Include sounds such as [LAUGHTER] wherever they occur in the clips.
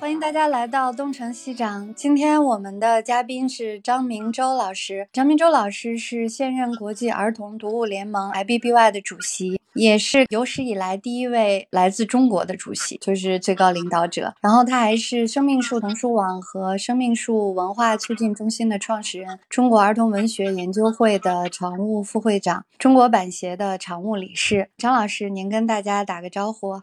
欢迎大家来到东城西长。今天我们的嘉宾是张明洲老师。张明洲老师是现任国际儿童读物联盟 IBBY 的主席，也是有史以来第一位来自中国的主席，就是最高领导者。然后他还是生命树童书网和生命树文化促进中心的创始人，中国儿童文学研究会的常务副会长，中国版协的常务理事。张老师，您跟大家打个招呼。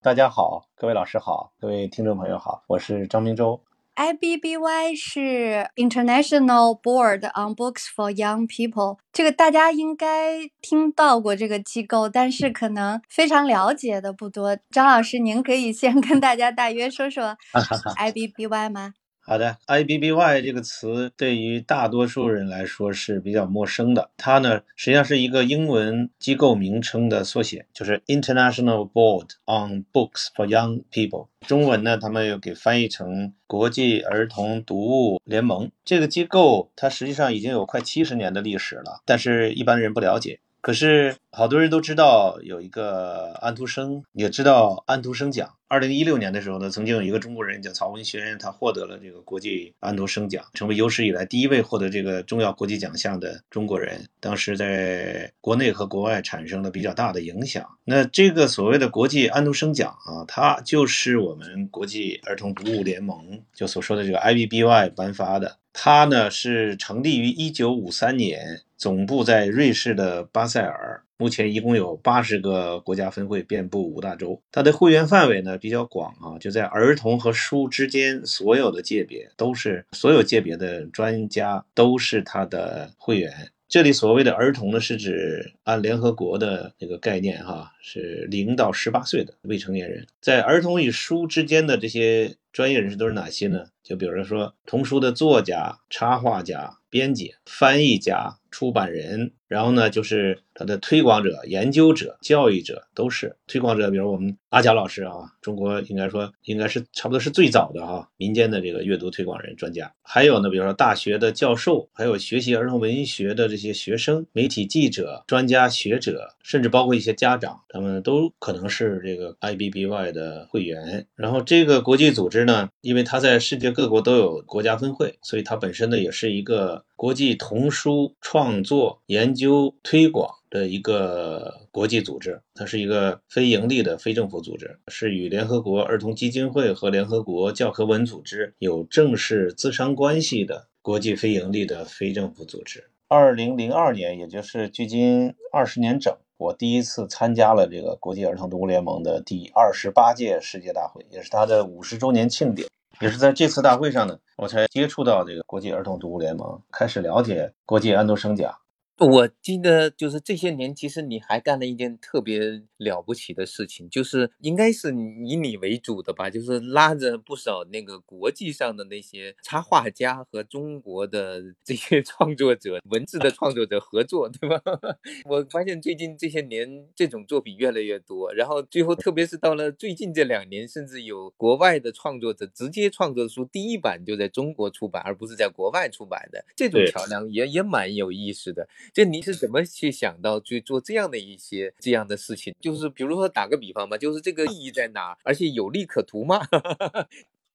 大家好，各位老师好，各位听众朋友好，我是张明洲。IBBY 是 International Board on Books for Young People，这个大家应该听到过这个机构，但是可能非常了解的不多。张老师，您可以先跟大家大约说说 [LAUGHS] IBBY 吗？好的，IBBY 这个词对于大多数人来说是比较陌生的。它呢，实际上是一个英文机构名称的缩写，就是 International Board on Books for Young People。中文呢，他们又给翻译成国际儿童读物联盟。这个机构它实际上已经有快七十年的历史了，但是一般人不了解。可是好多人都知道有一个安徒生，也知道安徒生奖。二零一六年的时候呢，曾经有一个中国人叫曹文轩，他获得了这个国际安徒生奖，成为有史以来第一位获得这个重要国际奖项的中国人。当时在国内和国外产生了比较大的影响。那这个所谓的国际安徒生奖啊，它就是我们国际儿童读物联盟就所说的这个 IBBY 颁发的。它呢是成立于一九五三年。总部在瑞士的巴塞尔，目前一共有八十个国家分会，遍布五大洲。它的会员范围呢比较广啊，就在儿童和书之间，所有的界别都是，所有界别的专家都是它的会员。这里所谓的儿童呢，是指按联合国的那个概念哈，是零到十八岁的未成年人。在儿童与书之间的这些专业人士都是哪些呢？就比如说童书的作家、插画家、编辑、翻译家。出版人，然后呢，就是他的推广者、研究者、教育者，都是推广者。比如我们阿贾老师啊，中国应该说应该是差不多是最早的哈民间的这个阅读推广人专家。还有呢，比如说大学的教授，还有学习儿童文学的这些学生、媒体记者、专家学者，甚至包括一些家长，他们都可能是这个 IBBY 的会员。然后这个国际组织呢，因为它在世界各国都有国家分会，所以它本身呢也是一个。国际童书创作、研究、推广的一个国际组织，它是一个非盈利的非政府组织，是与联合国儿童基金会和联合国教科文组织有正式资商关系的国际非盈利的非政府组织。二零零二年，也就是距今二十年整，我第一次参加了这个国际儿童读物联盟的第二十八届世界大会，也是它的五十周年庆典。也是在这次大会上呢，我才接触到这个国际儿童读物联盟，开始了解国际安徒生奖。我记得就是这些年，其实你还干了一件特别了不起的事情，就是应该是以你为主的吧，就是拉着不少那个国际上的那些插画家和中国的这些创作者、文字的创作者合作，对吧？[LAUGHS] 我发现最近这些年这种作品越来越多，然后最后特别是到了最近这两年，甚至有国外的创作者直接创作出第一版就在中国出版，而不是在国外出版的，这种桥梁也也蛮有意思的。这您是怎么去想到去做这样的一些这样的事情？就是比如说打个比方吧，就是这个意义在哪？而且有利可图吗？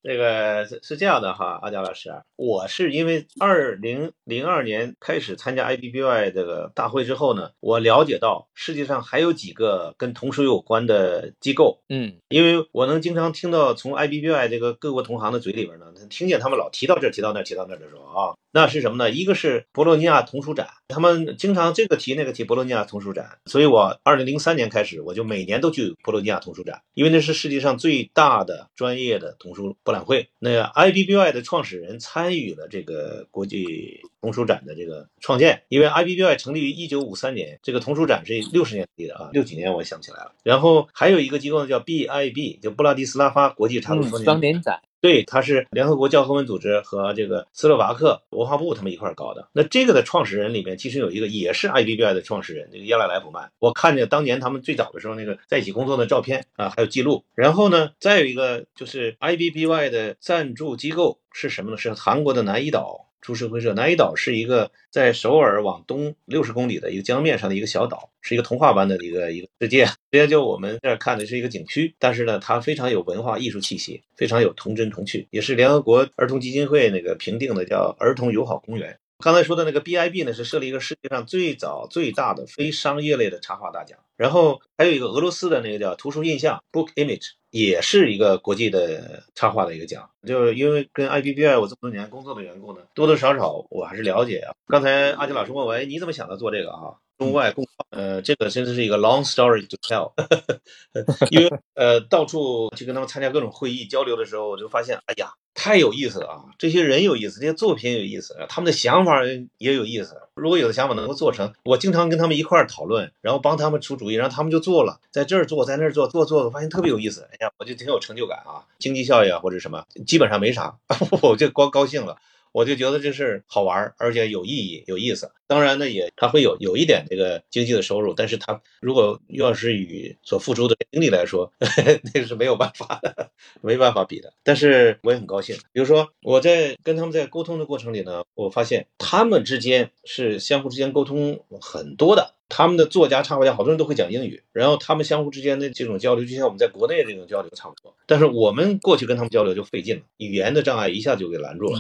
这个是是这样的哈，阿佳老师，我是因为二零零二年开始参加 IBBY 这个大会之后呢，我了解到世界上还有几个跟童书有关的机构，嗯，因为我能经常听到从 IBBY 这个各国同行的嘴里边呢，听见他们老提到这提到那提到那的时候啊，那是什么呢？一个是博洛尼亚童书展，他们经常这个提那个提博洛尼亚童书展，所以我二零零三年开始，我就每年都去博洛尼亚童书展，因为那是世界上最大的专业的童书博览会。那 IBBY 的创始人参与了这个国际童书展的这个创建，因为 IBBY 成立于一九五三年，这个童书展是六十年代的啊，六几年我想起来了。然后还有一个机构呢，叫 BIB，就布拉迪斯拉发国际插图双年展。对，他是联合国教科文组织和这个斯洛伐克文化部他们一块儿搞的。那这个的创始人里面，其实有一个也是 IBBI 的创始人，这个亚拉莱普曼。我看见当年他们最早的时候那个在一起工作的照片啊，还有记录。然后呢，再有一个就是 IBBY 的赞助机构是什么呢？是韩国的南怡岛。株式会社南怡岛是一个在首尔往东六十公里的一个江面上的一个小岛，是一个童话般的一个一个世界。[LAUGHS] 直接就我们这儿看的是一个景区，但是呢，它非常有文化艺术气息，非常有童真童趣，也是联合国儿童基金会那个评定的叫儿童友好公园。刚才说的那个 BIB 呢，是设立一个世界上最早最大的非商业类的插画大奖。然后还有一个俄罗斯的那个叫图书印象 Book Image，也是一个国际的插画的一个奖。就因为跟 IBBI 我这么多年工作的缘故呢，多多少少我还是了解啊。刚才阿杰老师问我，哎，你怎么想到做这个啊？中外共呃，这个真的是一个 long story to tell，[LAUGHS] 因为呃，到处去跟他们参加各种会议交流的时候，我就发现，哎呀，太有意思了啊！这些人有意思，这些作品有意思，他们的想法也有意思。如果有的想法能够做成，我经常跟他们一块儿讨论，然后帮他们出主意，然后他们就做了，在这儿做，在那儿做，做做，我发现特别有意思。哎呀，我就挺有成就感啊！经济效益啊，或者什么，基本上没啥，[LAUGHS] 我就光高兴了。我就觉得这事好玩，而且有意义、有意思。当然呢，也他会有有一点这个经济的收入，但是他如果要是与所付出的精力来说，[LAUGHS] 那是没有办法的，没办法比的。但是我也很高兴。比如说我在跟他们在沟通的过程里呢，我发现他们之间是相互之间沟通很多的。他们的作家、插画家好多人都会讲英语，然后他们相互之间的这种交流，就像我们在国内这种交流差不多。但是我们过去跟他们交流就费劲了，语言的障碍一下就给拦住了。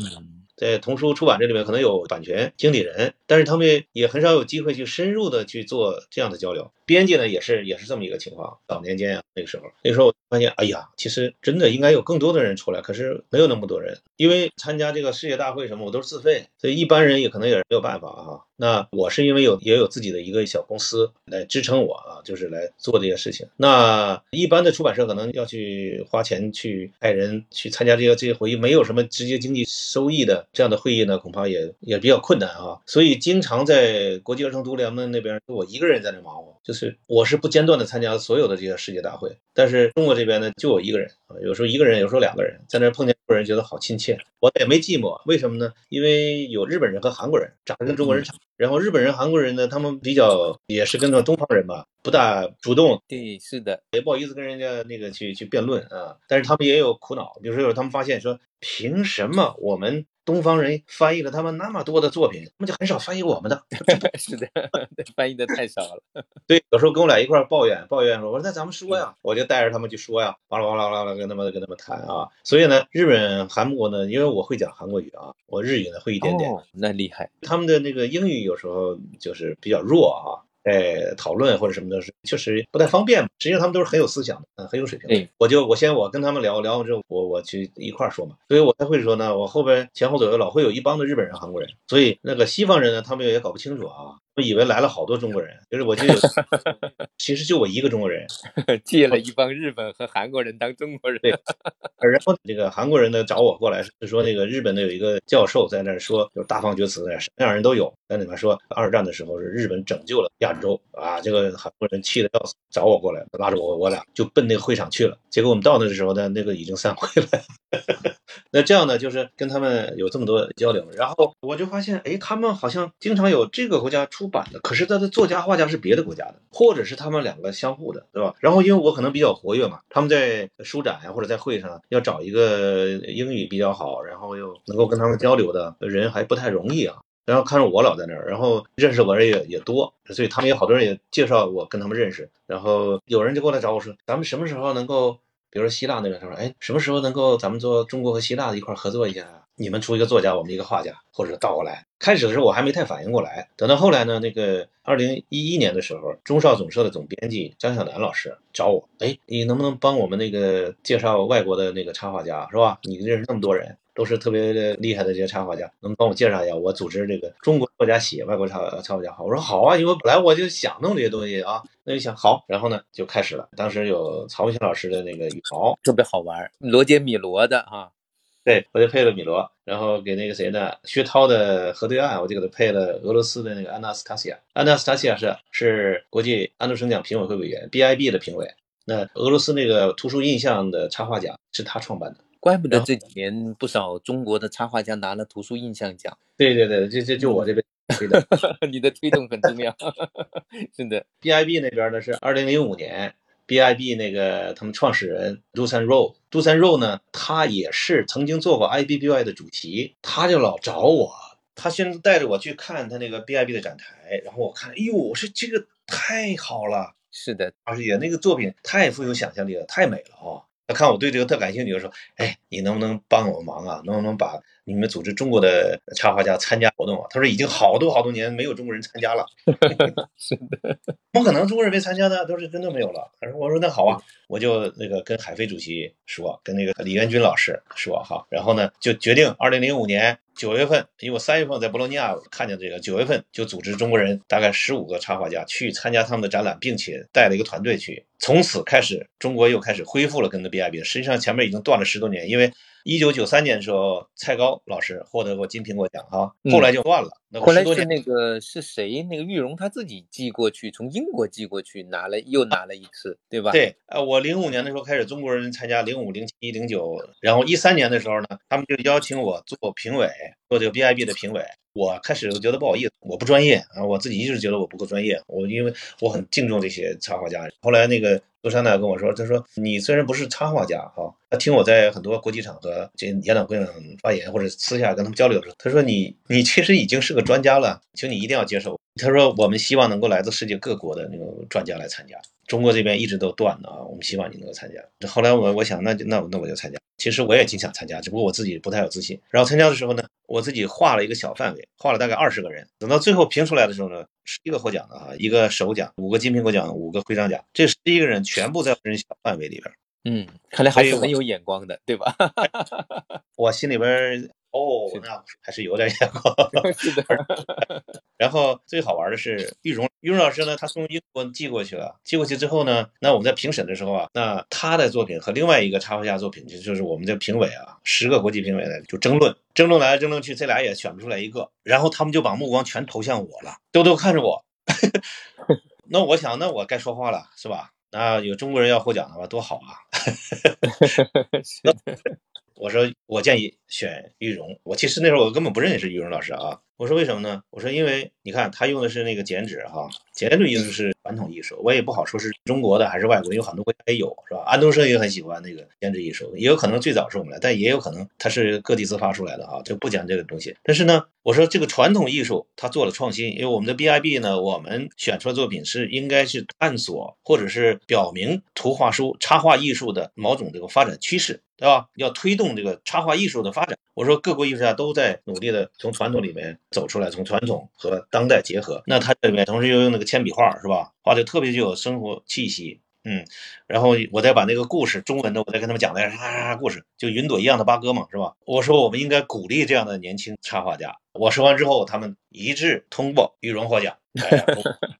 在童书出版这里面可能有版权经理人，但是他们也很少有机会去深入的去做这样的交流。编辑呢也是也是这么一个情况。早年间啊，那个时候，那时候我发现，哎呀，其实真的应该有更多的人出来，可是没有那么多人，因为参加这个世界大会什么，我都是自费，所以一般人也可能也没有办法啊。那我是因为有也有自己的一个小公司来支撑我啊，就是来做这些事情。那一般的出版社可能要去花钱去派人去参加这些这些会议，没有什么直接经济收益的这样的会议呢，恐怕也也比较困难啊。所以经常在国际儿童读联盟那边，我一个人在那忙活，就是我是不间断的参加所有的这些世界大会。但是中国这边呢，就我一个人，有时候一个人，有时候两个人，在那碰见人，觉得好亲切，我也没寂寞。为什么呢？因为有日本人和韩国人，长得跟中国人差。然后日本人、韩国人呢，他们比较也是跟着东方人吧，不大主动。对，是的，也不好意思跟人家那个去去辩论啊。但是他们也有苦恼，比如说有他们发现说，凭什么我们？东方人翻译了他们那么多的作品，他们就很少翻译我们的。[LAUGHS] 是的，[LAUGHS] 翻译的太少了。对，有时候跟我俩一块抱怨，抱怨说：“我说那咱们说呀。”我就带着他们去说呀，巴拉巴拉巴拉跟他们跟他们谈啊。所以呢，日本、韩国呢，因为我会讲韩国语啊，我日语呢会一点点。那厉害。他们的那个英语有时候就是比较弱啊。哎，讨论或者什么的，是确实不太方便嘛。实际上他们都是很有思想的，嗯，很有水平的。我就我先我跟他们聊聊完之后，我我去一块儿说嘛。所以我才会的时候呢，我后边前后左右老会有一帮的日本人、韩国人，所以那个西方人呢，他们也搞不清楚啊。我以为来了好多中国人，就是我就有，[LAUGHS] 其实就我一个中国人，[LAUGHS] 借了一帮日本和韩国人当中国人。[LAUGHS] 对，然后这个韩国人呢找我过来，是说那个日本的有一个教授在那儿说，就大放厥词的，什么样人都有，在里面说二战的时候是日本拯救了亚洲啊，这个韩国人气得要死，找我过来，拉着我，我俩就奔那个会场去了。结果我们到那的时候呢，那个已经散会了。那这样呢，就是跟他们有这么多交流，然后我就发现，哎，他们好像经常有这个国家出版的，可是他的作家画家是别的国家的，或者是他们两个相互的，对吧？然后因为我可能比较活跃嘛，他们在书展呀或者在会上要找一个英语比较好，然后又能够跟他们交流的人还不太容易啊。然后看着我老在那儿，然后认识我人也也多，所以他们有好多人也介绍我跟他们认识。然后有人就过来找我说，咱们什么时候能够？比如说希腊那边，他说：“哎，什么时候能够咱们做中国和希腊的一块合作一下？你们出一个作家，我们一个画家，或者倒过来。”开始的时候我还没太反应过来，等到后来呢，那个二零一一年的时候，中少总社的总编辑张晓楠老师找我：“哎，你能不能帮我们那个介绍外国的那个插画家，是吧？你认识那么多人，都是特别厉害的这些插画家，能帮我介绍一下？我组织这个中国作家写外国插插画家好。”我说：“好啊，因为本来我就想弄这些东西啊。”那就想好，然后呢就开始了。当时有曹文新老师的那个羽毛，特别好玩。罗杰米罗的哈，对，我就配了米罗，然后给那个谁呢？薛涛的河对岸，我就给他配了俄罗斯的那个安娜斯塔西亚。安娜斯塔西亚是是国际安徒生奖评委会委员，BIB 的评委。那俄罗斯那个图书印象的插画奖是他创办的。怪不得这几年不少中国的插画家拿了图书印象奖。对对对，这这就我这边推的，[LAUGHS] 你的推动很重要，[LAUGHS] 是的。BIB 那边呢是二零零五年，BIB 那个他们创始人杜三肉，杜三肉呢，他也是曾经做过 IBBY 的主题，他就老找我，他先带着我去看他那个 BIB 的展台，然后我看，哎呦，我说这个太好了，是的，而且那个作品太富有想象力了，太美了哦。他看我对这个特感兴趣，就说：“哎，你能不能帮我忙啊？能不能把你们组织中国的插画家参加活动啊？”他说：“已经好多好多年没有中国人参加了。[LAUGHS] ”是的，怎么可能中国人没参加的？都是真的没有了。他说：“我说那好啊，我就那个跟海飞主席说，跟那个李元军老师说哈，然后呢就决定二零零五年九月份，因为我三月份在博洛尼亚看见这个，九月份就组织中国人大概十五个插画家去参加他们的展览，并且带了一个团队去。从此开始，中国又开始恢复了跟的 BIB。实际上前面已经断了十多年，因为一九九三年的时候，蔡高老师获得过金苹果奖哈，后来就断了。那后来是那个是谁？那个玉荣他自己寄过去，从英国寄过去，拿了又拿了一次，对吧？，对，呃，我零五年的时候开始中国人参加，零五、零七、零九，然后一三年的时候呢，他们就邀请我做评委，做这个 BIB 的评委。我开始觉得不好意思，我不专业啊，我自己一直觉得我不够专业，我因为我很敬重这些插画家。后来那个杜珊娜跟我说，他说你虽然不是插画家哈、他听我在很多国际场合、这演讲会上发言，或者私下跟他们交流的时候，他说你你其实已经是个专家了，请你一定要接受。他说我们希望能够来自世界各国的那个专家来参加。中国这边一直都断的啊，我们希望你能够参加。后来我我想，那就那我那我就参加。其实我也挺想参加，只不过我自己不太有自信。然后参加的时候呢，我自己画了一个小范围，画了大概二十个人。等到最后评出来的时候呢，十一个获奖的哈，一个首奖，五个金苹果奖，五个徽章奖，这十一个人全部在人小范围里边。嗯，看来还是很有眼光的，对吧？[LAUGHS] 我心里边哦，那还是有点眼光。是的，然后最好玩的是玉荣，玉荣老师呢，他从英国寄过去了，寄过去之后呢，那我们在评审的时候啊，那他的作品和另外一个插画家作品，就就是我们的评委啊，十个国际评委呢就争论，争论来争论去，这俩也选不出来一个，然后他们就把目光全投向我了，都都看着我。[LAUGHS] 那我想，那我该说话了，是吧？那有中国人要获奖的话，多好啊！[LAUGHS] 我说我建议选玉荣。我其实那时候我根本不认识玉荣老师啊。我说为什么呢？我说因为你看他用的是那个剪纸哈，剪纸艺术是传统艺术，我也不好说是中国的还是外国的，有很多国家也有是吧？安东升也很喜欢那个剪纸艺术，也有可能最早是我们来，但也有可能他是各地自发出来的哈，就不讲这个东西。但是呢，我说这个传统艺术它做了创新，因为我们的 BIB 呢，我们选出的作品是应该是探索或者是表明图画书、插画艺术的某种这个发展趋势。对吧？要推动这个插画艺术的发展。我说各国艺术家都在努力的从传统里面走出来，从传统和当代结合。那他这里面同时又用那个铅笔画，是吧？画的特别具有生活气息。嗯，然后我再把那个故事中文的，我再跟他们讲的啥啥啥故事，就云朵一样的八哥嘛，是吧？我说我们应该鼓励这样的年轻插画家。我说完之后，他们一致通过玉荣获奖，哎呀，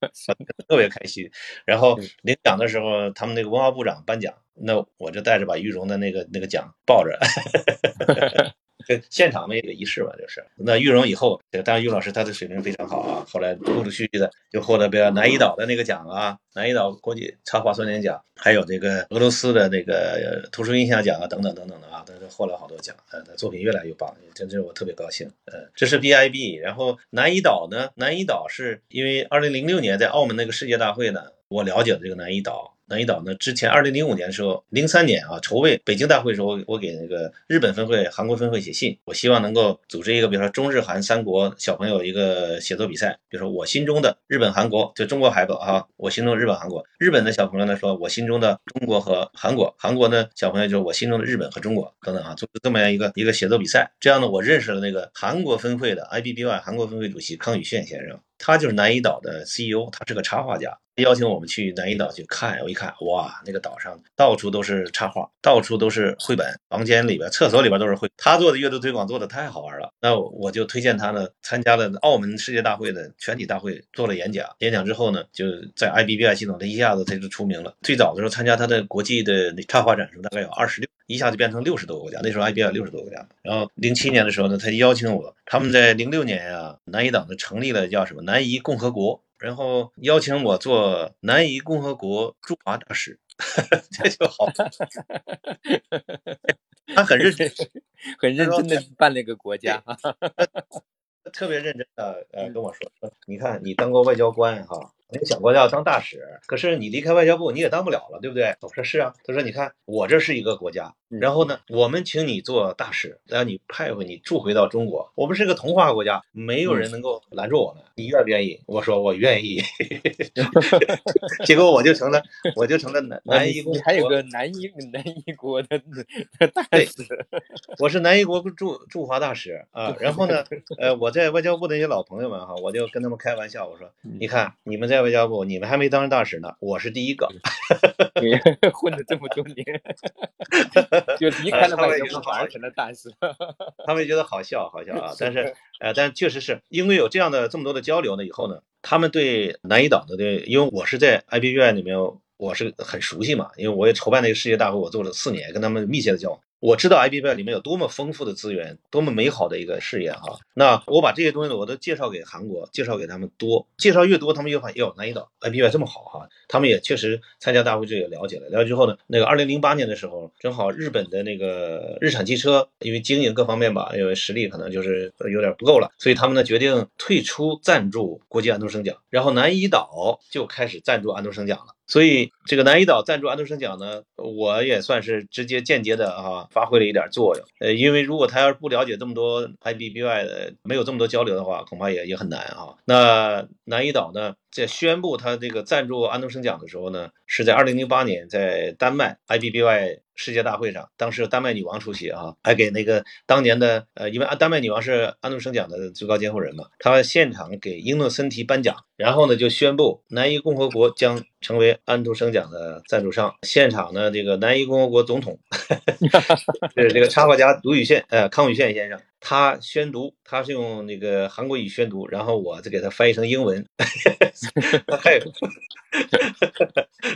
[LAUGHS] 特别开心。然后领奖的时候，他们那个文化部长颁奖，那我就带着把玉荣的那个那个奖抱着。[LAUGHS] 这现场的一个仪式吧，就是那玉荣以后，这个当然玉老师他的水平非常好啊，后来陆陆续续的就获得比较南怡岛的那个奖啊，南怡岛国际插画双年奖，还有这个俄罗斯的那个图书印象奖啊，等等等等的啊，他是获了好多奖，呃，他作品越来越棒，真是我特别高兴。呃，这是 BIB，然后南怡岛呢，南怡岛是因为二零零六年在澳门那个世界大会呢，我了解了这个南怡岛。南怡岛呢？之前二零零五年的时候，零三年啊，筹备北京大会的时候，我给那个日本分会、韩国分会写信，我希望能够组织一个，比如说中日韩三国小朋友一个写作比赛，比如说我心中的日本、韩国，就中国孩子啊，我心中的日本、韩国。日本的小朋友呢说，我心中的中国和韩国；韩国呢小朋友就是我心中的日本和中国等等啊，组织这么样一个一个写作比赛。这样呢，我认识了那个韩国分会的 IBBY 韩国分会主席康宇炫先生。他就是南怡岛的 CEO，他是个插画家，邀请我们去南怡岛去看。我一看，哇，那个岛上到处都是插画，到处都是绘本，房间里边、厕所里边都是绘。他做的阅读推广做的太好玩了，那我就推荐他呢，参加了澳门世界大会的全体大会，做了演讲。演讲之后呢，就在 IBBI 系统，他一下子他就出名了。最早的时候参加他的国际的插画展时，大概有二十六。一下就变成六十多个国家，那时候 IBI 有六十多个国家。然后零七年的时候呢，他邀请我，他们在零六年啊，南怡岛呢成立了叫什么南怡共和国，然后邀请我做南怡共和国驻华大使。[LAUGHS] 这就好。他很认真，[LAUGHS] 很认真的办了一个国家，[LAUGHS] 特别认真的呃跟我说说，你看你当过外交官哈。你想过要当大使，可是你离开外交部你也当不了了，对不对？我说是啊。他说你看我这是一个国家，然后呢，我们请你做大使，让你派回你驻回到中国。我们是个童话国家，没有人能够拦住我们。你愿不愿意？我说我愿意。[LAUGHS] [LAUGHS] 结果我就成了，我就成了南南一国。还有个南一南一国的 [LAUGHS] 大使，我是南一国驻驻华大使啊。然后呢，呃，我在外交部的那些老朋友们哈，我就跟他们开玩笑，我说你看你们在。外交部，你们还没当上大使呢，我是第一个。[LAUGHS] 混了这么多年，[LAUGHS] 就离开了外交部，反而成了大使。他们觉得好笑，好笑啊！[LAUGHS] 但是，呃，但确实是因为有这样的这么多的交流呢，以后呢，他们对南一岛的对，因为我是在 IBY 里面，我是很熟悉嘛，因为我也筹办那个世界大会，我做了四年，跟他们密切的交往。我知道 I B B 里面有多么丰富的资源，多么美好的一个事业哈。那我把这些东西呢，我都介绍给韩国，介绍给他们多，介绍越多，他们越发现哟，南一岛 I B B 这么好哈。他们也确实参加大会就也了解了，了解之后呢，那个二零零八年的时候，正好日本的那个日产汽车因为经营各方面吧，因为实力可能就是有点不够了，所以他们呢决定退出赞助国际安徒生奖，然后南一岛就开始赞助安徒生奖了。所以这个南一岛赞助安徒生奖呢，我也算是直接间接的啊发挥了一点作用。呃，因为如果他要是不了解这么多 IBBY 的，没有这么多交流的话，恐怕也也很难啊。那南一岛呢？在宣布他这个赞助安徒生奖的时候呢，是在二零零八年在丹麦 IBBY 世界大会上，当时丹麦女王出席啊，还给那个当年的呃，因为丹麦女王是安徒生奖的最高监护人嘛，她现场给英诺森提颁奖，然后呢就宣布南伊共和国将成为安徒生奖的赞助商。现场呢，这个南伊共和国总统 [LAUGHS] 是这个插画家卢宇宪呃康宇宪先生。他宣读，他是用那个韩国语宣读，然后我再给他翻译成英文，[LAUGHS] 还，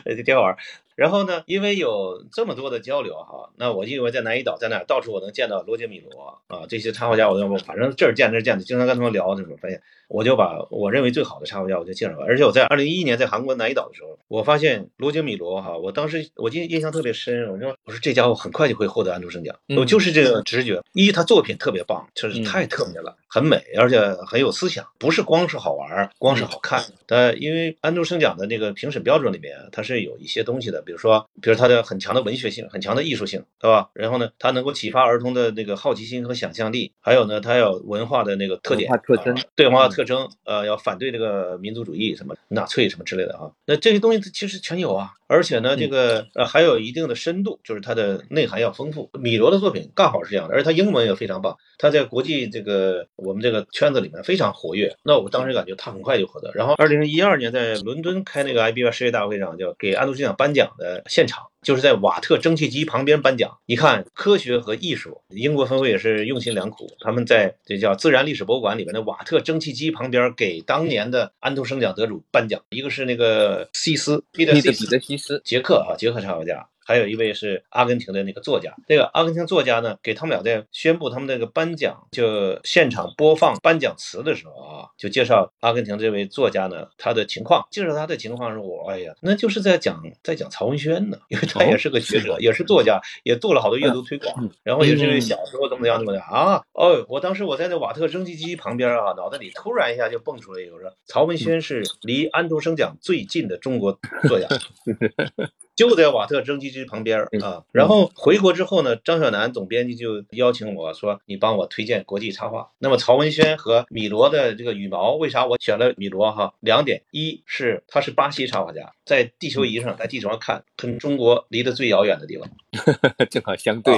这挺好玩。然后呢，因为有这么多的交流哈，那我因为在南怡岛，在那到处我能见到罗杰米罗啊这些插画家，我都反正这儿见那儿见的，经常跟他们聊，怎么发现，我就把我认为最好的插画家我就介绍了。而且我在二零一一年在韩国南怡岛的时候，我发现罗杰米罗哈，我当时我记印象特别深，我说我说这家伙很快就会获得安徒生奖，我就是这个直觉。一他作品特别棒，确实太特别了，很美，而且很有思想，不是光是好玩，光是好看。但，因为安徒生奖的那个评审标准里面，它是有一些东西的。比如说，比如它的很强的文学性，很强的艺术性，对吧？然后呢，它能够启发儿童的那个好奇心和想象力，还有呢，它有文化的那个特点、特征，对文化特征，呃，要反对这个民族主义，什么纳粹什么之类的啊。那这些东西其实全有啊。而且呢，这个呃还有一定的深度，就是它的内涵要丰富。米罗的作品刚好是这样的，而且他英文也非常棒，他在国际这个我们这个圈子里面非常活跃。那我当时感觉他很快就获得。然后二零一二年在伦敦开那个 IBY 世界大会上，就给安徒生奖颁奖的现场。就是在瓦特蒸汽机旁边颁奖，你看科学和艺术，英国分会也是用心良苦，他们在这叫自然历史博物馆里面的瓦特蒸汽机旁边给当年的安徒生奖得主颁奖，一个是那个西斯，彼得彼得西斯，捷克啊，捷克插画家。还有一位是阿根廷的那个作家，那个阿根廷作家呢，给他们俩在宣布他们那个颁奖，就现场播放颁奖词的时候啊，就介绍阿根廷这位作家呢他的情况，介绍他的情况是我，哎呀，那就是在讲在讲曹文轩呢，因为他也是个学者，也是作家，也做了好多阅读推广，然后也是小时候怎么样怎么样啊，哦，我当时我在那瓦特蒸汽机旁边啊，脑袋里突然一下就蹦出来一个说，曹文轩是离安徒生奖最近的中国作家。[LAUGHS] 就在瓦特蒸汽机旁边啊，然后回国之后呢，张小楠总编辑就邀请我说：“你帮我推荐国际插画。”那么曹文轩和米罗的这个羽毛，为啥我选了米罗？哈，两点：一是他是巴西插画家，在地球仪上，在地球上看，跟中国离得最遥远的地方，[LAUGHS] 正好相对，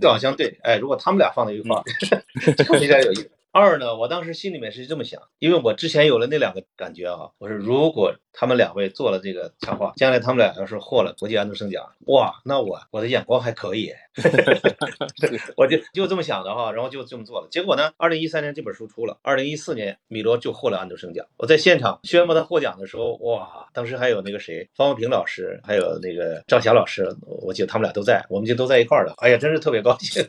正好相对。哎，如果他们俩放在一块儿，[LAUGHS] 非常有意思。二呢，我当时心里面是这么想，因为我之前有了那两个感觉啊，我说如果他们两位做了这个插画，将来他们俩要是获了国际安徒生奖，哇，那我我的眼光还可以，[LAUGHS] 我就就这么想的哈，然后就这么做了。结果呢，二零一三年这本书出了，二零一四年米罗就获了安徒生奖。我在现场宣布他获奖的时候，哇，当时还有那个谁，方文平老师，还有那个赵霞老师，我记得他们俩都在，我们就都在一块儿了。哎呀，真是特别高兴，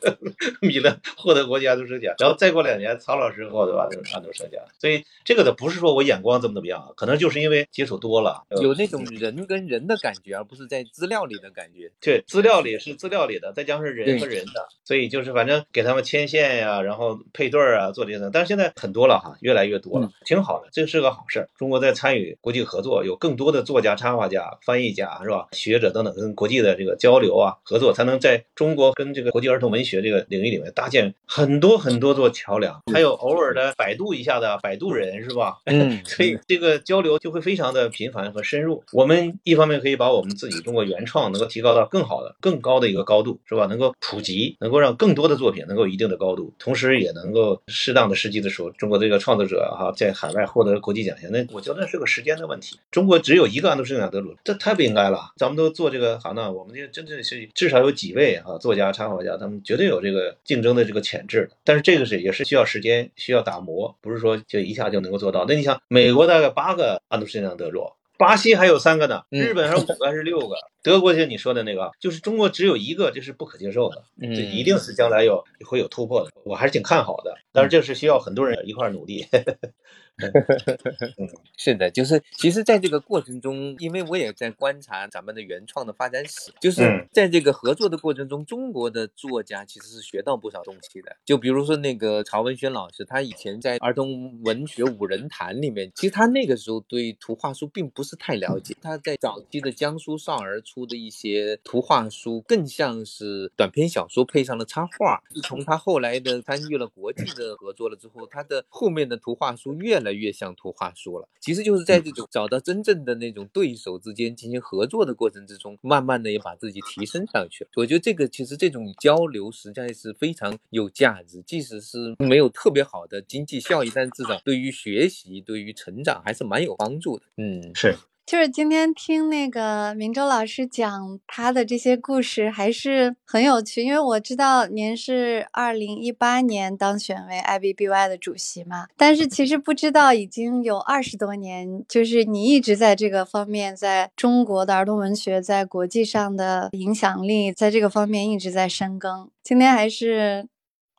米勒获得国际安徒生奖。然后再过两年，曹老师获得安徒安徒生奖。所以这个的不是说我眼光怎么怎么样，可能就是因为接触多了，有那种人跟人的感觉，而不是在资料里的感觉。对，资料里是资料里的，再加上人和人的，所以就是反正给他们牵线呀，然后配对儿啊，做这些。但是现在很多了哈，越来越多了，挺好的，这是个好事儿。中国在参与国际合作，有更多的作家、插画家、翻译家是吧？学者等等跟国际的这个交流啊、合作，才能在中国跟这个国际儿童文学这个领域里面搭建很多很多座桥梁。还有偶尔的百度一下的摆渡人是吧？[LAUGHS] 嗯，所以这个交流就会非常的频繁和深入。我们一方面可以把我们自己中国原创能够提高到更好的、更高的一个高度，是吧？能够普及，能够让更多的作品能够一定的高度，同时也能够适当的时机的时候，中国这个创作者哈在海外获得国际奖项，那我觉得是个时间的问题。中国只有一个安徒生奖得主，这太不应该了。咱们都做这个行当，我们这真正是至少有几位啊，作家、插画家，他们绝对有这个竞争的这个潜质的。但是这个是也是需要时间，需要打磨，不是说就一下就能够做到。那你想，美国大概八个安徒生奖得主。巴西还有三个呢，日本还有五个还是六个？德国就你说的那个，就是中国只有一个，这是不可接受的，这一定是将来有会有突破的，我还是挺看好的。但是这是需要很多人一块努力。[LAUGHS] 是的，就是其实，在这个过程中，因为我也在观察咱们的原创的发展史，就是在这个合作的过程中，中国的作家其实是学到不少东西的。就比如说那个曹文轩老师，他以前在儿童文学五人坛里面，其实他那个时候对图画书并不是太了解。他在早期的江苏少儿出的一些图画书，更像是短篇小说配上了插画。自从他后来的参与了国际的合作了之后，他的后面的图画书越来越像图画书了。其实就是在这种找到真正的那种对手之间进行合作的过程之中，慢慢的也把自己提升上去了。我觉得这个其实这种交流实在是非常有价值，即使是没有特别好的经济效益，但至少对于学习、对于成长还是蛮有帮助的。嗯，是。就是今天听那个明周老师讲他的这些故事，还是很有趣。因为我知道您是二零一八年当选为 IBBY 的主席嘛，但是其实不知道已经有二十多年，就是你一直在这个方面，在中国的儿童文学在国际上的影响力，在这个方面一直在深耕。今天还是。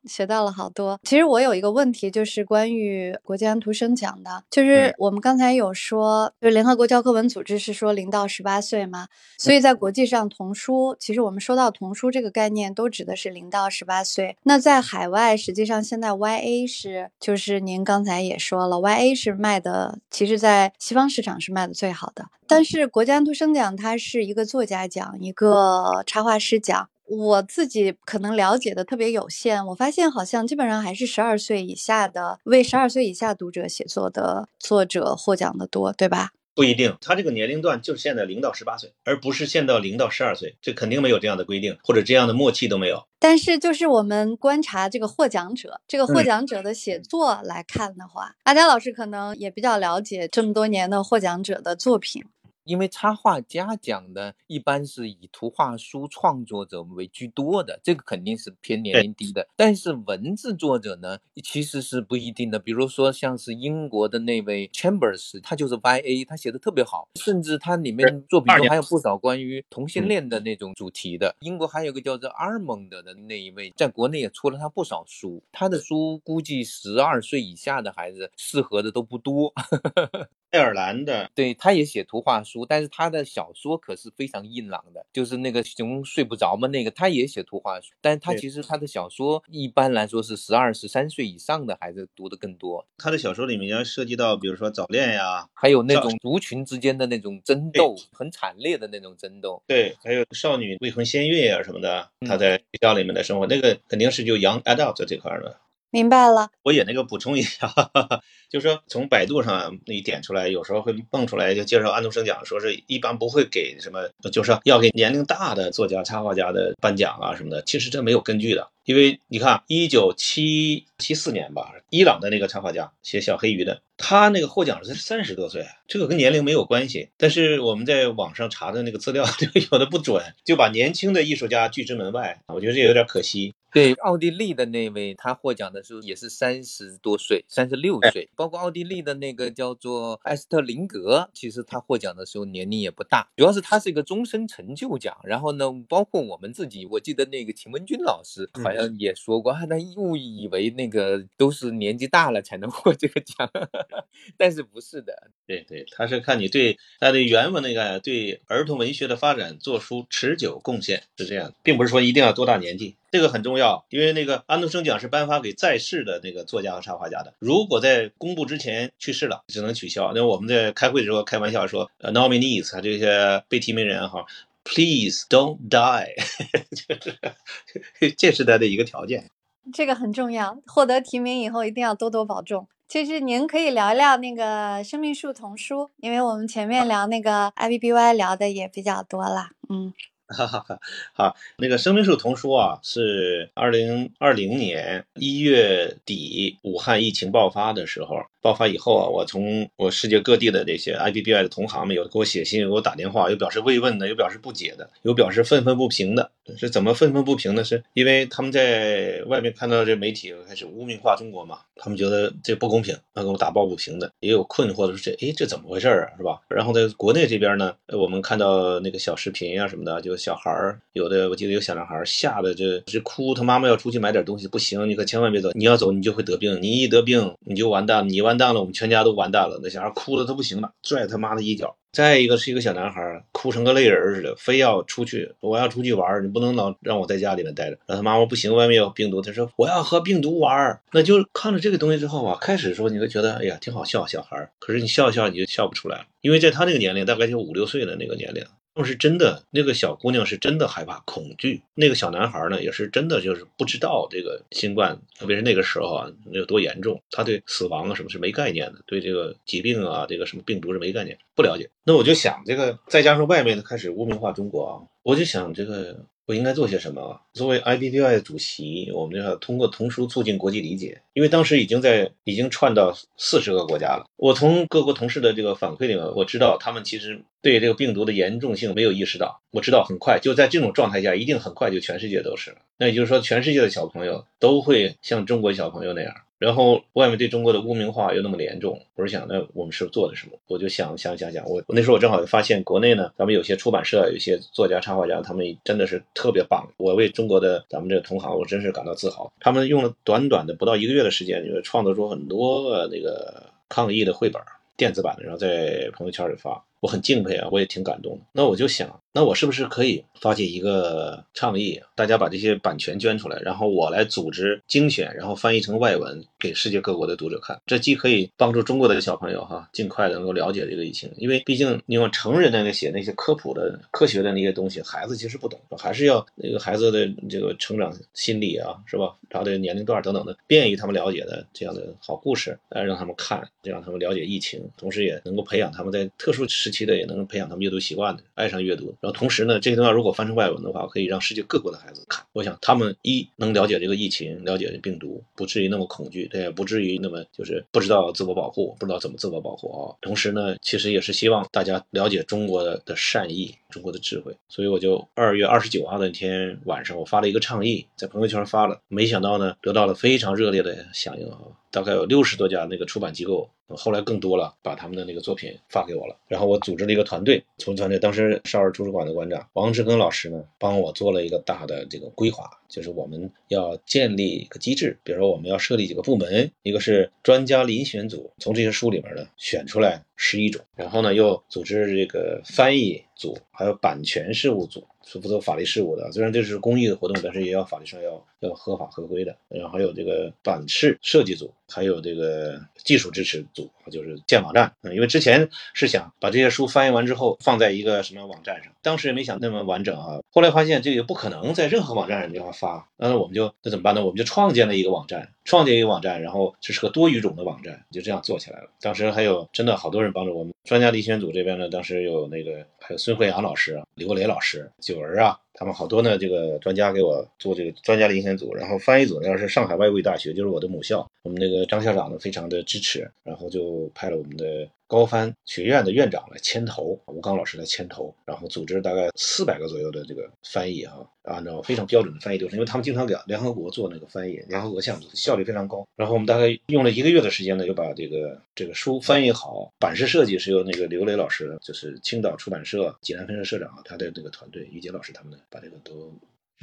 学到了好多。其实我有一个问题，就是关于国际安徒生奖的，就是我们刚才有说，就是联合国教科文组织是说零到十八岁嘛，所以在国际上童书，其实我们说到童书这个概念，都指的是零到十八岁。那在海外，实际上现在 YA 是，就是您刚才也说了，YA 是卖的，其实在西方市场是卖的最好的。但是国际安徒生奖它是一个作家奖，一个插画师奖。我自己可能了解的特别有限，我发现好像基本上还是十二岁以下的为十二岁以下读者写作的作者获奖的多，对吧？不一定，他这个年龄段就是限在零到十八岁，而不是限到零到十二岁，这肯定没有这样的规定，或者这样的默契都没有。但是就是我们观察这个获奖者，这个获奖者的写作来看的话，阿佳老师可能也比较了解这么多年的获奖者的作品。因为插画家讲的一般是以图画书创作者为居多的，这个肯定是偏年龄低的。但是文字作者呢，其实是不一定的。比如说像是英国的那位 Chambers，他就是 YA，他写的特别好，甚至他里面作品中还有不少关于同性恋的那种主题的。英国还有个叫做 Armand 的那一位，在国内也出了他不少书，他的书估计十二岁以下的孩子适合的都不多。[LAUGHS] 爱尔兰的，对，他也写图画书，但是他的小说可是非常硬朗的，就是那个熊睡不着嘛，那个他也写图画书，但是他其实他的小说一般来说是十二、十三岁以上的孩子读的更多。他的小说里面要涉及到，比如说早恋呀，还有那种族群之间的那种争斗，很惨烈的那种争斗。对，还有少女未婚先孕啊什么的，他在学校里面的生活，那个肯定是就 young adult 这块的。明白了。我也那个补充一下，哈哈，就是说从百度上你点出来，有时候会蹦出来就介绍安徒生奖，说是一般不会给什么，就是要给年龄大的作家、插画家的颁奖啊什么的。其实这没有根据的，因为你看，一九七七四年吧，伊朗的那个插画家写小黑鱼的，他那个获奖是三十多岁，这个跟年龄没有关系。但是我们在网上查的那个资料，这个有的不准，就把年轻的艺术家拒之门外，我觉得这有点可惜。对，奥地利的那位他获奖的时候也是三十多岁，三十六岁。包括奥地利的那个叫做艾斯特林格，其实他获奖的时候年龄也不大，主要是他是一个终身成就奖。然后呢，包括我们自己，我记得那个秦文君老师好像也说过，他误以为那个都是年纪大了才能获这个奖，[LAUGHS] 但是不是的。对对，他是看你对他的原文那个对儿童文学的发展做出持久贡献，是这样，并不是说一定要多大年纪。这个很重要，因为那个安徒生奖是颁发给在世的那个作家和插画家的。如果在公布之前去世了，只能取消。那我们在开会的时候开玩笑说，呃，nominees 这些被提名人哈，please don't die，[LAUGHS] 就是这是他的一个条件。这个很重要，获得提名以后一定要多多保重。其实您可以聊一聊那个生命树童书，因为我们前面聊那个 I B B Y 聊的也比较多了，嗯。哈哈哈，好，那个生命树童书啊，是二零二零年一月底武汉疫情爆发的时候。爆发以后啊，我从我世界各地的这些 IBBI 的同行们，有的给我写信，有给我打电话，有表示慰问的，有表示不解的，有表示愤愤不平的。是怎么愤愤不平呢？是因为他们在外面看到这媒体开始污名化中国嘛，他们觉得这不公平，要给我打抱不平的，也有困惑的，说这哎这怎么回事啊，是吧？然后在国内这边呢，我们看到那个小视频啊什么的，就小孩儿有的，我记得有小男孩吓得这直哭，他妈妈要出去买点东西，不行，你可千万别走，你要走你就会得病，你一得病你就完蛋，你完。完蛋了，我们全家都完蛋了。那小孩哭的他不行了，拽他妈的一脚。再一个是一个小男孩，哭成个泪人似的，非要出去，我要出去玩，你不能老让我在家里面待着。让他妈妈不行，外面有病毒。他说我要和病毒玩。那就看了这个东西之后啊，开始说你会觉得哎呀挺好笑，小孩。可是你笑笑你就笑不出来了，因为在他那个年龄，大概就五六岁的那个年龄。那是真的，那个小姑娘是真的害怕、恐惧。那个小男孩呢，也是真的，就是不知道这个新冠，特别是那个时候啊，那有多严重。他对死亡啊什么是没概念的，对这个疾病啊，这个什么病毒是没概念，不了解。那我就想，这个再加上外面的开始污名化中国啊，我就想这个。我应该做些什么？作为 I B D I 主席，我们就要通过童书促进国际理解。因为当时已经在已经串到四十个国家了。我从各国同事的这个反馈里面，我知道他们其实对这个病毒的严重性没有意识到。我知道很快就在这种状态下，一定很快就全世界都是了。那也就是说，全世界的小朋友都会像中国小朋友那样。然后外面对中国的污名化又那么严重，我是想，那我们是做的什么？我就想想想想，我我那时候我正好发现国内呢，咱们有些出版社、有些作家、插画家，他们真的是特别棒。我为中国的咱们这个同行，我真是感到自豪。他们用了短短的不到一个月的时间，就创作出很多那个抗疫的绘本，电子版的，然后在朋友圈里发。我很敬佩啊，我也挺感动的。那我就想，那我是不是可以发起一个倡议，大家把这些版权捐出来，然后我来组织精选，然后翻译成外文给世界各国的读者看。这既可以帮助中国的小朋友哈，尽快的能够了解这个疫情，因为毕竟你用成人的那写那些科普的科学的那些东西，孩子其实不懂，还是要那个孩子的这个成长心理啊，是吧？他的年龄段等等的，便于他们了解的这样的好故事，来让他们看，让他们了解疫情，同时也能够培养他们在特殊时。期的也能培养他们阅读习惯的，爱上阅读。然后同时呢，这些东西如果翻成外文的话，可以让世界各国的孩子看。我想他们一能了解这个疫情，了解病毒，不至于那么恐惧，也，不至于那么就是不知道自我保护，不知道怎么自我保护啊。同时呢，其实也是希望大家了解中国的善意，中国的智慧。所以我就二月二十九号那天晚上，我发了一个倡议，在朋友圈发了，没想到呢，得到了非常热烈的响应啊。大概有六十多家那个出版机构，后来更多了，把他们的那个作品发给我了。然后我组织了一个团队，从团队当时少儿图书馆的馆长王志庚老师呢，帮我做了一个大的这个规划，就是我们要建立一个机制，比如说我们要设立几个部门，一个是专家遴选组，从这些书里面呢选出来十一种，然后呢又组织这个翻译组，还有版权事务组。是负责法律事务的。虽然这是公益的活动，但是也要法律上要要合法合规的。然后还有这个版式设计组，还有这个技术支持组，就是建网站。嗯，因为之前是想把这些书翻译完之后放在一个什么网站上，当时也没想那么完整啊。后来发现这个不可能在任何网站上这样发，那我们就那怎么办呢？我们就创建了一个网站，创建一个网站，然后这是个多语种的网站，就这样做起来了。当时还有真的好多人帮助我们，专家遴选组这边呢，当时有那个还有孙慧阳老师、李国雷老师、九儿啊。他们好多呢，这个专家给我做这个专家遴选组，然后翻译组呢，要是上海外国语大学，就是我的母校，我们那个张校长呢非常的支持，然后就派了我们的高翻学院的院长来牵头，吴刚老师来牵头，然后组织大概四百个左右的这个翻译啊，按照非常标准的翻译流程，因为他们经常给联合国做那个翻译，联合国项目效率非常高。然后我们大概用了一个月的时间呢，就把这个这个书翻译好，版式设计是由那个刘磊老师，就是青岛出版社济南分社社长他的那个团队，于杰老师他们的。把这个都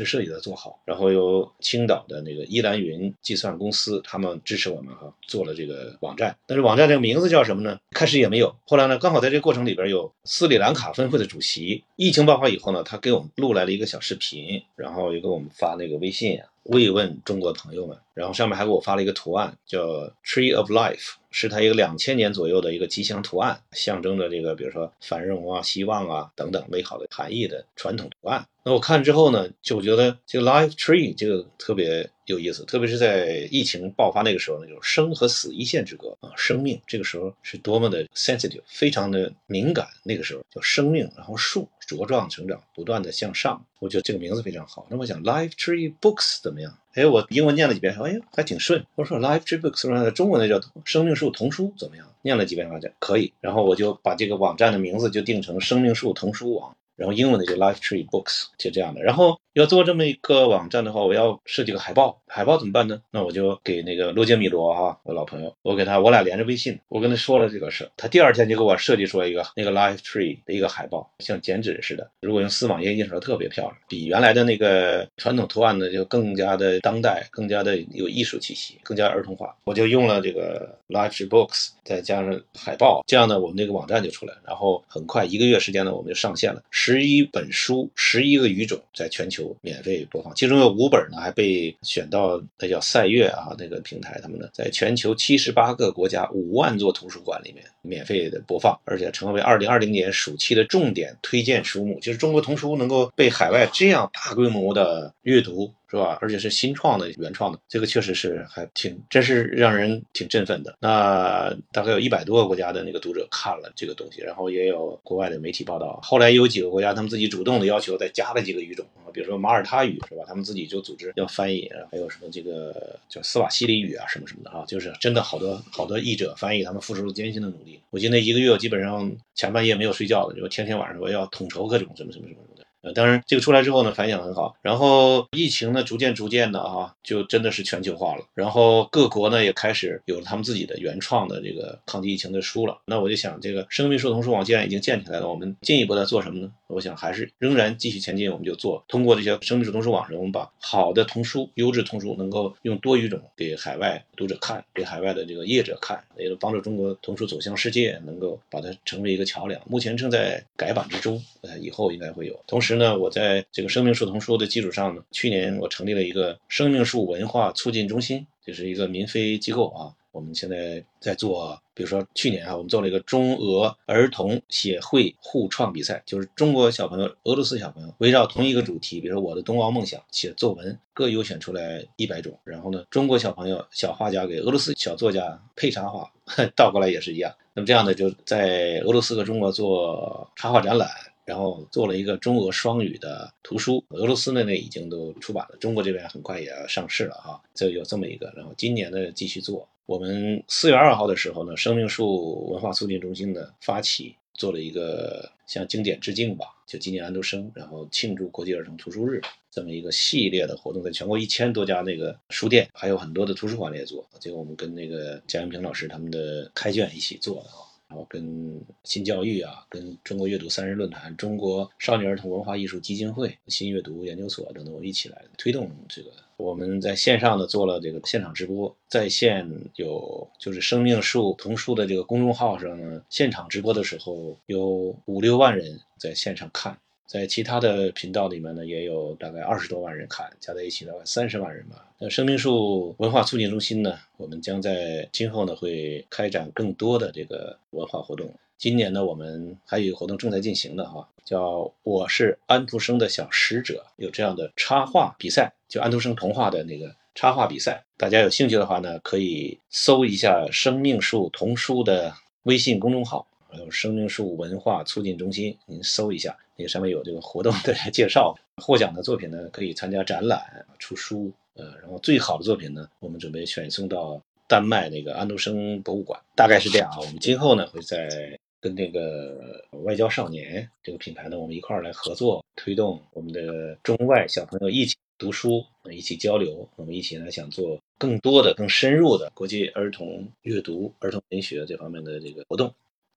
设计的做好，然后由青岛的那个依兰云计算公司他们支持我们哈，做了这个网站。但是网站这个名字叫什么呢？开始也没有。后来呢，刚好在这个过程里边有斯里兰卡分会的主席，疫情爆发以后呢，他给我们录来了一个小视频，然后又给我们发那个微信啊，慰问中国朋友们。然后上面还给我发了一个图案，叫 Tree of Life，是它一个两千年左右的一个吉祥图案，象征着这个比如说繁荣啊、希望啊等等美好的含义的传统图案。那我看之后呢，就觉得这个 Life Tree 这个特别有意思，特别是在疫情爆发那个时候，呢，就是生和死一线之隔啊，生命这个时候是多么的 sensitive，非常的敏感。那个时候叫生命，然后树茁壮成长，不断的向上。我觉得这个名字非常好。那我想 Life Tree Books 怎么样？哎，我英文念了几遍，说哎呀还挺顺。我说 Life Tree Books，中文那叫生命树童书怎么样？念了几遍发现可以。然后我就把这个网站的名字就定成生命树童书网。然后英文的就 Life Tree Books 就这样的。然后要做这么一个网站的话，我要设计个海报。海报怎么办呢？那我就给那个罗杰米罗哈，我老朋友，我给他，我俩连着微信，我跟他说了这个事。他第二天就给我设计出来一个那个 Life Tree 的一个海报，像剪纸似的。如果用丝网印印出来特别漂亮，比原来的那个传统图案呢就更加的当代，更加的有艺术气息，更加儿童化。我就用了这个 Life Tree Books，再加上海报，这样呢，我们这个网站就出来。然后很快一个月时间呢，我们就上线了。十十一本书，十一个语种，在全球免费播放，其中有五本呢还被选到那叫赛月啊那个平台，他们呢在全球七十八个国家五万座图书馆里面免费的播放，而且成为二零二零年暑期的重点推荐书目，就是中国童书能够被海外这样大规模的阅读。是吧？而且是新创的、原创的，这个确实是还挺，真是让人挺振奋的。那大概有一百多个国家的那个读者看了这个东西，然后也有国外的媒体报道。后来有几个国家，他们自己主动的要求再加了几个语种啊，比如说马耳他语，是吧？他们自己就组织要翻译，还有什么这个叫斯瓦西里语啊，什么什么的啊，就是真的好多好多译者翻译，他们付出了艰辛的努力。我记得一个月，我基本上前半夜没有睡觉的，就天天晚上我要统筹各种什么什么什么的。呃，当然，这个出来之后呢，反响很好。然后疫情呢，逐渐逐渐的啊，就真的是全球化了。然后各国呢，也开始有了他们自己的原创的这个抗击疫情的书了。那我就想，这个生命树童书网既然已经建起来了，我们进一步在做什么呢？我想还是仍然继续前进。我们就做通过这些生命树童书网，我们把好的童书、优质童书能够用多语种给海外读者看，给海外的这个业者看，也能帮助中国童书走向世界，能够把它成为一个桥梁。目前正在改版之中，呃，以后应该会有。同时。呢，我在这个生命树童书的基础上呢，去年我成立了一个生命树文化促进中心，就是一个民非机构啊。我们现在在做，比如说去年啊，我们做了一个中俄儿童协会互创比赛，就是中国小朋友、俄罗斯小朋友围绕同一个主题，比如说我的冬奥梦想写作文，各优选出来一百种，然后呢，中国小朋友、小画家给俄罗斯小作家配插画，[LAUGHS] 倒过来也是一样。那么这样呢，就在俄罗斯和中国做插画展览。然后做了一个中俄双语的图书，俄罗斯那那已经都出版了，中国这边很快也要上市了哈，就有这么一个。然后今年呢继续做，我们四月二号的时候呢，生命树文化促进中心呢发起做了一个向经典致敬吧，就今年安徒生，然后庆祝国际儿童图书日这么一个系列的活动，在全国一千多家那个书店，还有很多的图书馆也做，结果我们跟那个贾元平老师他们的开卷一起做的啊。然后跟新教育啊，跟中国阅读三人论坛、中国少年儿童文化艺术基金会、新阅读研究所等等，我一起来推动这个。我们在线上呢做了这个现场直播，在线有就是生命树童书的这个公众号上呢，现场直播的时候有五六万人在线上看。在其他的频道里面呢，也有大概二十多万人看，加在一起大概三十万人吧。那生命树文化促进中心呢，我们将在今后呢会开展更多的这个文化活动。今年呢，我们还有一个活动正在进行的哈，叫“我是安徒生的小使者”，有这样的插画比赛，就安徒生童话的那个插画比赛。大家有兴趣的话呢，可以搜一下生命树童书的微信公众号，还有生命树文化促进中心，您搜一下，也上面有这个活动的 [LAUGHS] 介绍。获奖的作品呢，可以参加展览、出书。呃，然后最好的作品呢，我们准备选送到丹麦那个安徒生博物馆，大概是这样啊。我们今后呢，会在跟那个外交少年这个品牌呢，我们一块儿来合作，推动我们的中外小朋友一起读书，一起交流，我们一起呢想做更多的、更深入的国际儿童阅读、儿童文学这方面的这个活动。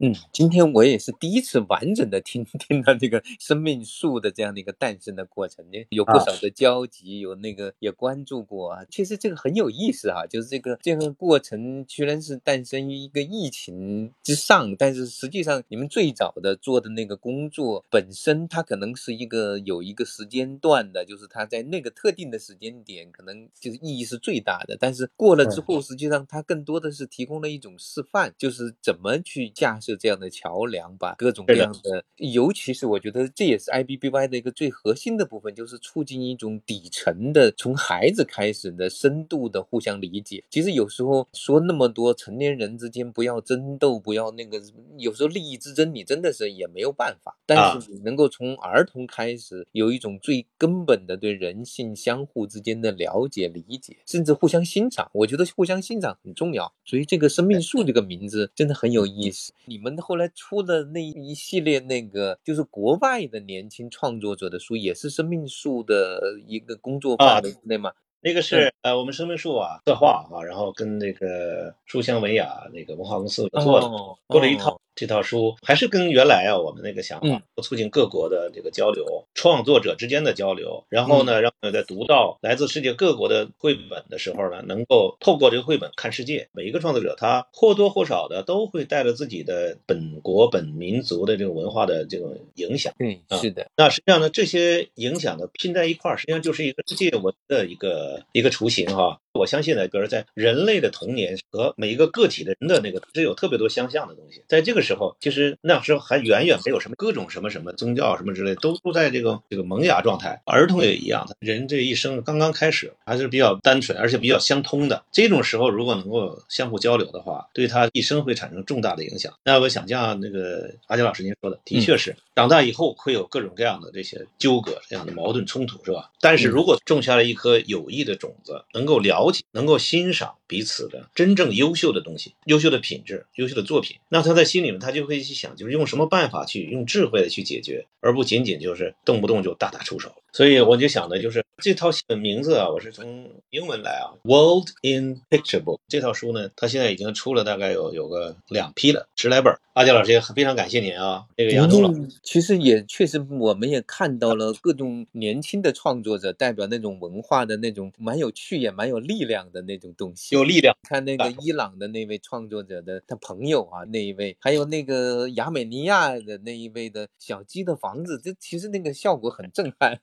嗯，今天我也是第一次完整的听听到这个生命树的这样的一个诞生的过程，呢有不少的交集，有那个也关注过啊。其实这个很有意思啊，就是这个这个过程居然是诞生于一个疫情之上，但是实际上你们最早的做的那个工作本身，它可能是一个有一个时间段的，就是它在那个特定的时间点，可能就是意义是最大的。但是过了之后，实际上它更多的是提供了一种示范，就是怎么去架设。这样的桥梁吧，各种各样的，尤其是我觉得这也是 IBBY 的一个最核心的部分，就是促进一种底层的，从孩子开始的深度的互相理解。其实有时候说那么多成年人之间不要争斗，不要那个，有时候利益之争，你真的是也没有办法。但是你能够从儿童开始，有一种最根本的对人性相互之间的了解、理解，甚至互相欣赏。我觉得互相欣赏很重要。所以这个生命树这个名字真的很有意思。你。我们后来出的那一系列那个就是国外的年轻创作者的书，也是生命树的一个工作坊的对吗？那个是呃，我们生命树啊策划啊，然后跟那个书香文雅那个文化公司合作的，做了一套。这套书还是跟原来啊，我们那个想法，促进各国的这个交流，创作者之间的交流，然后呢，让在读到来自世界各国的绘本的时候呢，能够透过这个绘本看世界。每一个创作者他或多或少的都会带着自己的本国本民族的这种文化的这种影响。嗯，是的。那实际上呢，这些影响呢拼在一块儿，实际上就是一个世界文的一个一个雏形哈。我相信呢，比如在人类的童年和每一个个体的人的那个是有特别多相像的东西。在这个时候，其实那时候还远远没有什么各种什么什么宗教什么之类，都都在这个这个萌芽状态。儿童也一样，人这一生刚刚开始，还是比较单纯，而且比较相通的。这种时候，如果能够相互交流的话，对他一生会产生重大的影响。那我想像那个阿杰老师您说的，的确是长大以后会有各种各样的这些纠葛、这样的矛盾冲突，是吧？但是如果种下了一颗有益的种子，能够了。了解，能够欣赏彼此的真正优秀的东西、优秀的品质、优秀的作品，那他在心里面他就会去想，就是用什么办法去用智慧的去解决，而不仅仅就是动不动就大打出手。所以我就想的就是这套名字啊，我是从英文来啊，World in Picture Book 这套书呢，它现在已经出了大概有有个两批了，十来本。阿杰老师也非常感谢您啊，这个杨东老师。其实也确实，我们也看到了各种年轻的创作者，代表那种文化的那种蛮有趣也蛮有力量的那种东西。有力量。[LAUGHS] 看那个伊朗的那位创作者的他朋友啊，那一位，还有那个亚美尼亚的那一位的小鸡的房子，这其实那个效果很震撼。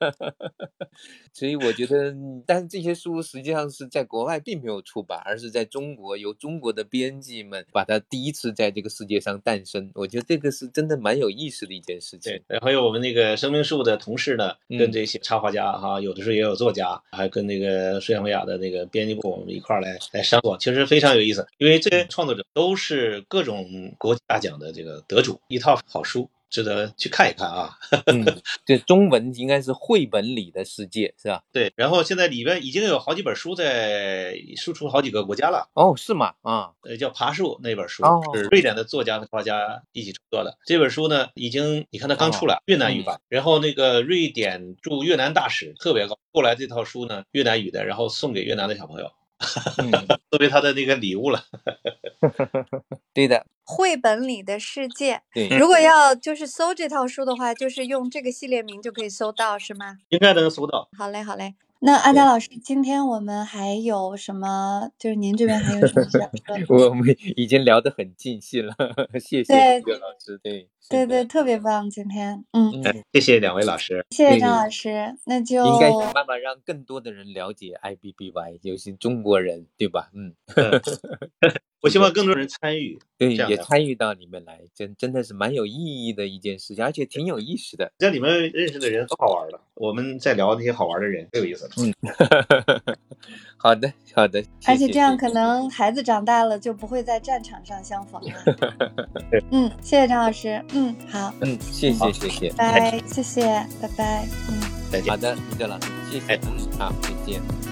[LAUGHS] 所以我觉得，但是这些书实际上是在国外并没有出版，而是在中国由中国的编辑们把它第一次在这个世界上诞生。我觉得这个是真的蛮有意思的一件事情。对，还有我们那个生命树的同事呢，跟这些插画家哈，有的时候也有作家，还跟那个舒阳文雅的那个编辑部，我们一块儿来来商作，其实非常有意思。因为这些创作者都是各种国际大奖的这个得主，一套好书。值得去看一看啊！[LAUGHS] 嗯，这中文应该是绘本里的世界，是吧？对。然后现在里边已经有好几本书在输出好几个国家了。哦，是吗？啊，呃，叫《爬树》那本书是瑞典的作家和画家一起创作的。这本书呢，已经你看它刚出来，越南语版。然后那个瑞典驻越南大使特别高，后来这套书呢，越南语的，然后送给越南的小朋友。[LAUGHS] 作为他的那个礼物了，[LAUGHS] 对的。绘本里的世界，对。如果要就是搜这套书的话，就是用这个系列名就可以搜到，是吗？应该能搜到。好嘞，好嘞。那阿佳老师，今天我们还有什么？就是您这边还有什么想说？[LAUGHS] 我们已经聊得很尽兴了，谢谢岳老师。对。对对，特别棒，今天，嗯，谢谢两位老师。谢谢张老师，那就应该想办法让更多的人了解 IBBY，尤其中国人，对吧？嗯，嗯 [LAUGHS] 我希望更多人参与，[LAUGHS] 对，也参与到里面来，真真的是蛮有意义的一件事情，而且挺有意思的。在里面认识的人可好玩了。我们在聊那些好玩的人，最有意思了。嗯，[LAUGHS] 好的，好的，而且这样可能孩子长大了就不会在战场上相逢了。[LAUGHS] 嗯，谢谢张老师。嗯，好，嗯，谢谢谢谢，拜，谢谢，拜拜。嗯。再见好。的，李德老师，谢谢，哎嗯，好，再见。